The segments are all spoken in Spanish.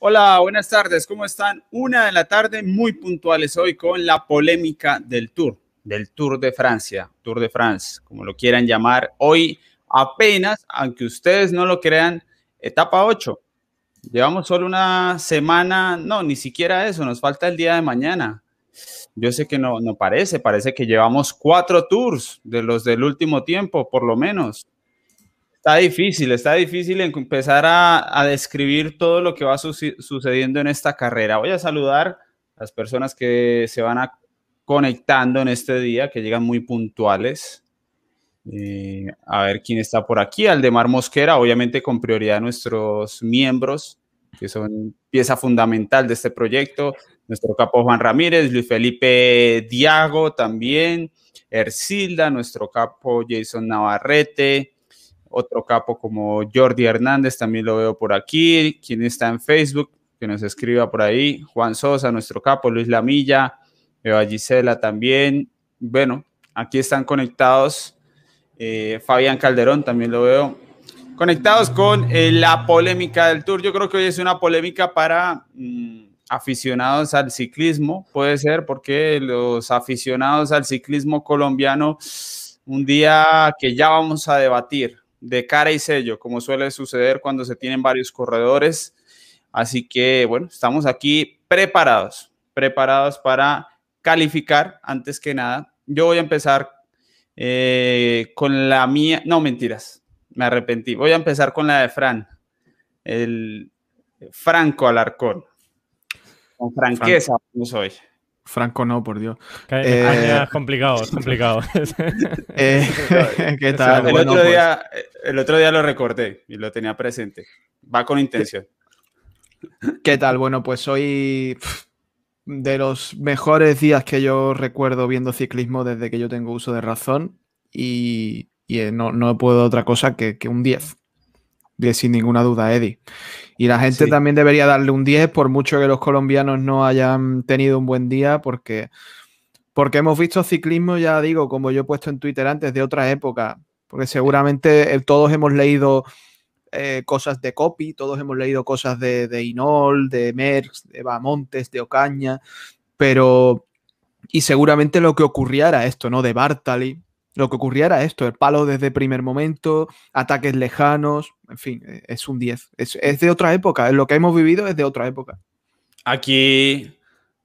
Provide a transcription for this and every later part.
Hola, buenas tardes, ¿cómo están? Una de la tarde, muy puntuales hoy con la polémica del Tour, del Tour de Francia, Tour de France, como lo quieran llamar. Hoy apenas, aunque ustedes no lo crean, etapa 8. Llevamos solo una semana, no, ni siquiera eso, nos falta el día de mañana. Yo sé que no, no parece, parece que llevamos cuatro tours de los del último tiempo, por lo menos. Está difícil, está difícil empezar a, describir todo lo que va sucediendo en esta carrera. Voy a saludar a las personas que se van a conectando en este día, que llegan muy puntuales. Eh, a ver quién está por aquí. Aldemar Mosquera, obviamente con prioridad a nuestros miembros, que son pieza fundamental de este proyecto. Nuestro capo Juan Ramírez, Luis Felipe Diago también, Ercilda, nuestro capo Jason Navarrete, otro capo como Jordi Hernández, también lo veo por aquí, quien está en Facebook, que nos escriba por ahí, Juan Sosa, nuestro capo, Luis Lamilla, Eva Gisela también, bueno, aquí están conectados, eh, Fabián Calderón también lo veo, conectados con eh, la polémica del Tour, yo creo que hoy es una polémica para... Mm, aficionados al ciclismo, puede ser porque los aficionados al ciclismo colombiano, un día que ya vamos a debatir, de cara y sello, como suele suceder cuando se tienen varios corredores. Así que, bueno, estamos aquí preparados, preparados para calificar antes que nada. Yo voy a empezar eh, con la mía, no mentiras, me arrepentí. Voy a empezar con la de Fran, el Franco Alarcón. Con franqueza, no soy. Franco no, por Dios. Eh, es complicado, es complicado. Eh, ¿Qué tal? el, otro pues día, el otro día lo recordé y lo tenía presente. Va con intención. ¿Qué tal? Bueno, pues hoy de los mejores días que yo recuerdo viendo ciclismo desde que yo tengo uso de razón y, eh, no, no, puedo otra cosa que, que un 10 sin ninguna duda, Eddie. Y la gente también debería darle un 10 por mucho que los colombianos no hayan tenido un buen día, porque, porque hemos visto ciclismo, ya digo, como yo he puesto en Twitter antes, de otra época, porque seguramente eh, todos hemos leído eh, cosas de Copy, todos hemos leído cosas de, de Inol, de Merckx, de Bamontes, de Ocaña, pero... Y seguramente lo que ocurría era esto, ¿no? De Bartali, lo que ocurría era esto, el palo desde primer momento, ataques lejanos, en fin, e, es un 10. Es, de otra época, lo que hemos vivido es de otra época. Aquí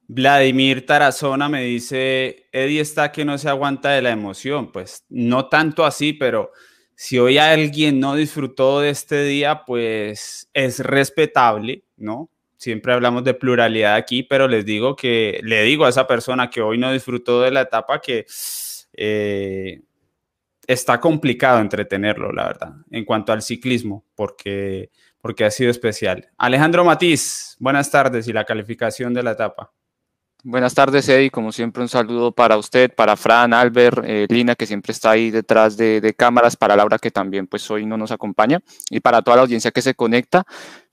Vladimir Tarazona me dice, Eddie está que no se aguanta de la emoción. Pues no tanto así, pero si hoy alguien no disfrutó de este día, pues es respetable, ¿no? Siempre hablamos de pluralidad aquí, pero les digo que, le digo a esa persona que hoy no disfrutó de la etapa que eh, está complicado entretenerlo, la verdad, en cuanto al ciclismo, porque, porque ha sido especial. Alejandro Matiz, buenas tardes y la calificación de la etapa. Buenas tardes, Eddie. Como siempre, un saludo para usted, para Fran, Albert, eh, Lina, que siempre está ahí detrás de, cámaras, para Laura, que también pues hoy no nos acompaña, y para toda la audiencia que se conecta.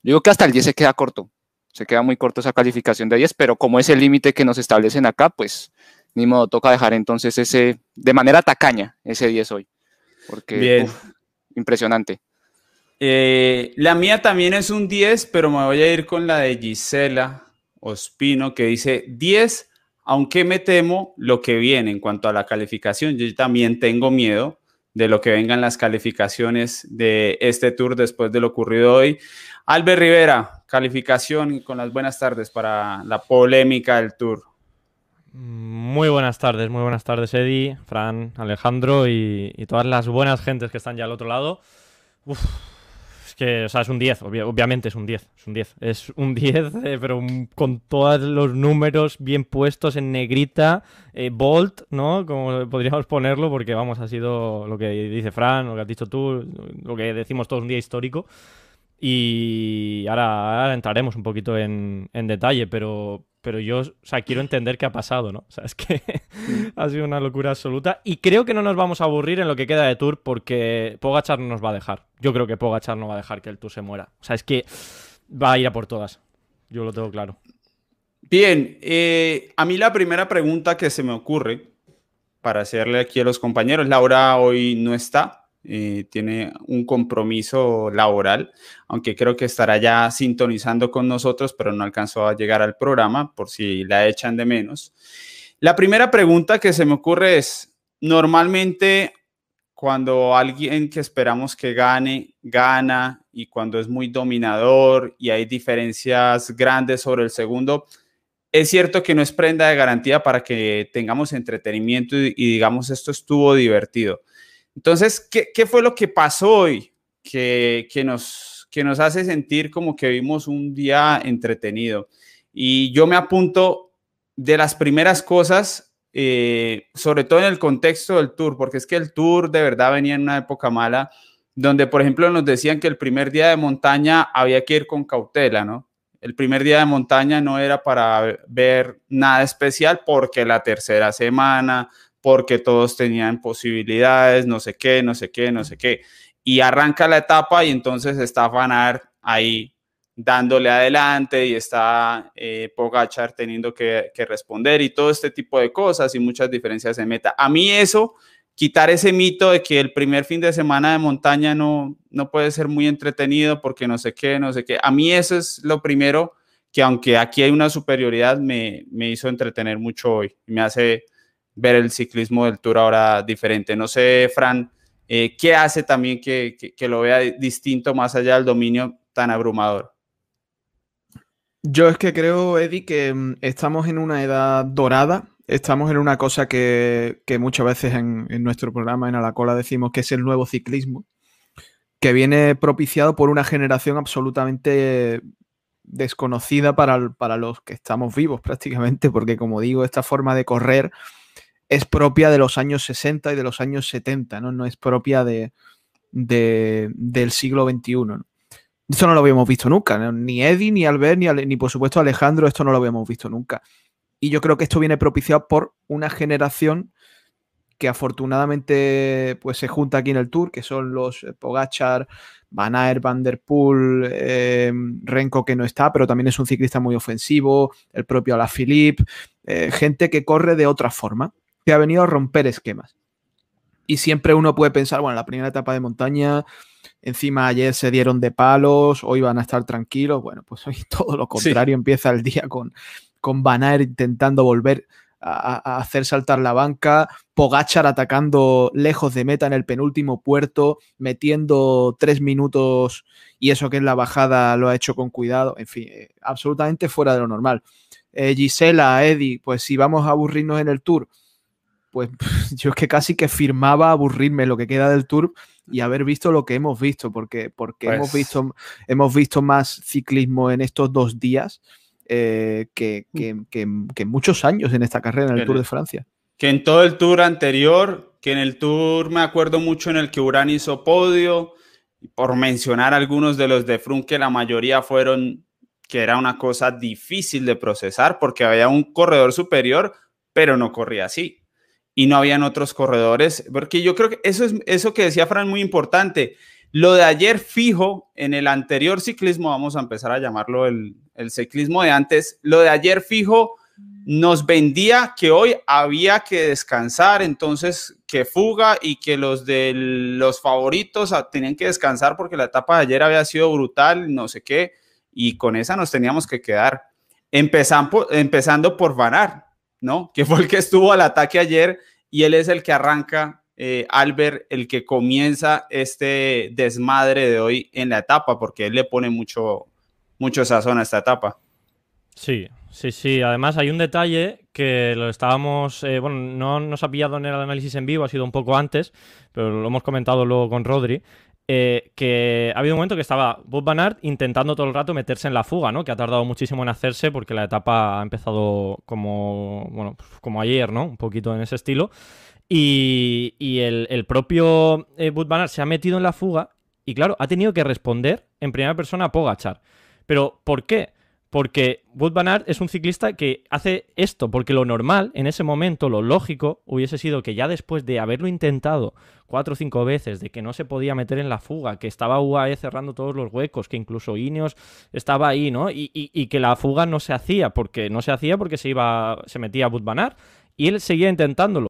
digo que hasta el 10 se queda corto, se queda muy corto esa calificación de 10, pero como es el límite que nos establecen acá, pues ni modo, toca dejar entonces ese, de manera tacaña, ese 10 hoy. Porque, Bien. impresionante. Eh, la mía también es un 10, pero me voy a ir con la de Gisela Ospino, que dice 10, aunque me temo lo que viene en cuanto a la calificación. Yo también tengo miedo de lo que vengan las calificaciones de este tour después de lo ocurrido hoy. Albert Rivera, calificación con las buenas tardes para la polémica del tour. Muy buenas tardes, muy buenas tardes Eddie, Fran, Alejandro y, todas las buenas gentes que están ya al otro lado. es que, o sea, es un 10, obviamente es un 10, es un 10. Es un 10, eh, pero con todos los números bien puestos en negrita, eh, bold, ¿no? Como podríamos ponerlo, porque vamos, ha sido lo que dice Fran, lo que has dicho tú, lo que decimos todos un día histórico. Y ahora, entraremos un poquito en, detalle, pero, pero yo, o sea, quiero entender qué ha pasado, ¿no? O sea, es que ha sido una locura absoluta y creo que no nos vamos a aburrir en lo que queda de Tour porque Pogachar no nos va a dejar. Yo creo que Pogachar no va a dejar que el Tour se muera. O sea, es que va a ir a por todas. Yo lo tengo claro. Bien, eh, a mí la primera pregunta que se me ocurre para hacerle aquí a los compañeros, Laura hoy no está, eh, tiene un compromiso laboral, aunque creo que estará ya sintonizando con nosotros, pero no alcanzó a llegar al programa por si la echan de menos. La primera pregunta que se me ocurre es, normalmente cuando alguien que esperamos que gane, gana, y cuando es muy dominador y hay diferencias grandes sobre el segundo, es cierto que no es prenda de garantía para que tengamos entretenimiento y, digamos esto estuvo divertido. Entonces, ¿qué, fue lo que pasó hoy que, nos, que nos hace sentir como que vimos un día entretenido? Y yo me apunto de las primeras cosas, eh, sobre todo en el contexto del tour, porque es que el tour de verdad venía en una época mala, donde por ejemplo nos decían que el primer día de montaña había que ir con cautela, ¿no? El primer día de montaña no era para ver nada especial porque la tercera semana, porque todos tenían posibilidades, no sé qué, no sé qué, no sé qué. Y arranca la etapa y entonces está Fanar ahí dándole adelante y está eh, Pogachar teniendo que, que, responder y todo este tipo de cosas y muchas diferencias de meta. A mí eso quitar ese mito de que el primer fin de semana de montaña no, no puede ser muy entretenido porque no sé qué, no sé qué. A mí eso es lo primero que aunque aquí hay una superioridad, me, me hizo entretener mucho hoy me hace ver el ciclismo del Tour ahora diferente. No sé, Fran, eh, ¿qué hace también que, que, lo vea distinto más allá del dominio tan abrumador? Yo es que creo, Eddie, que mm, estamos en una edad dorada estamos en una cosa que, muchas veces en, nuestro programa en A la Cola decimos que es el nuevo ciclismo, que viene propiciado por una generación absolutamente desconocida para, para, los que estamos vivos prácticamente, porque como digo, esta forma de correr es propia de los años 60 y de los años 70, no, no es propia de, del siglo XXI. Esto no lo habíamos visto nunca, ni Eddie, ni Albert, ni, ni por supuesto Alejandro, esto no lo habíamos visto nunca. Y yo creo que esto viene propiciado por una generación que afortunadamente pues, se junta aquí en el Tour, que son los eh, Pogachar, Van Aert, Van Der Poel, eh, Renko que no está, pero también es un ciclista muy ofensivo, el propio Alaphilippe, eh, gente que corre de otra forma, que ha venido a romper esquemas. Y siempre uno puede pensar, bueno, la primera etapa de montaña, encima ayer se dieron de palos, hoy van a estar tranquilos, bueno, pues hoy todo lo contrario, empieza el día con con Van intentando volver a, hacer saltar la banca, Pogachar atacando lejos de meta en el penúltimo puerto, metiendo tres minutos y eso que es la bajada lo ha hecho con cuidado, en fin, eh, absolutamente fuera de lo normal. Eh, Gisela, Eddie, pues si vamos a aburrirnos en el tour, pues yo es que casi que firmaba aburrirme lo que queda del tour y haber visto lo que hemos visto, porque, porque hemos, pues visto, hemos visto más ciclismo en estos dos días eh, mm. que, muchos años en esta carrera, en el Tour de Francia. Que en todo el Tour anterior, que en el Tour me acuerdo mucho en el que Urán hizo podio, por mencionar algunos de los de Frun, que la mayoría fueron que era una cosa difícil de procesar porque había un corredor superior, pero no corría así. Y no habían otros corredores, porque yo creo que eso es eso que decía Fran muy importante. Lo de ayer fijo en el anterior ciclismo, vamos a empezar a llamarlo el, ciclismo de antes, lo de ayer fijo nos vendía que hoy había que descansar, entonces que fuga y que los de los favoritos tenían que descansar porque la etapa de ayer había sido brutal, no sé qué, y con esa nos teníamos que quedar. Empezando, empezando por Vanar, ¿no? Que fue el que estuvo al ataque ayer y él es el que arranca eh, Albert el que comienza este desmadre de hoy en la etapa, porque él le pone mucho, mucho sazón a esta etapa. Sí, sí, sí. Además hay un detalle que lo estábamos, eh, bueno, no nos ha pillado en el análisis en vivo, ha sido un poco antes, pero lo hemos comentado luego con Rodri. Eh, que ha habido un momento que estaba Bob Van intentando todo el rato meterse en la fuga, ¿no? Que ha tardado muchísimo en hacerse porque la etapa ha empezado como, bueno, como ayer, ¿no? Un poquito en ese estilo. Y, el, propio eh, se ha metido en la fuga y, claro, ha tenido que responder en primera persona a Pogachar. Pero, ¿por qué? Porque Wood Van es un ciclista que hace esto, porque lo normal en ese momento, lo lógico, hubiese sido que ya después de haberlo intentado cuatro o cinco veces, de que no se podía meter en la fuga, que estaba UAE cerrando todos los huecos, que incluso Ineos estaba ahí, ¿no? Y, que la fuga no se hacía, porque no se hacía porque se iba, se metía Wood Van y él seguía intentándolo.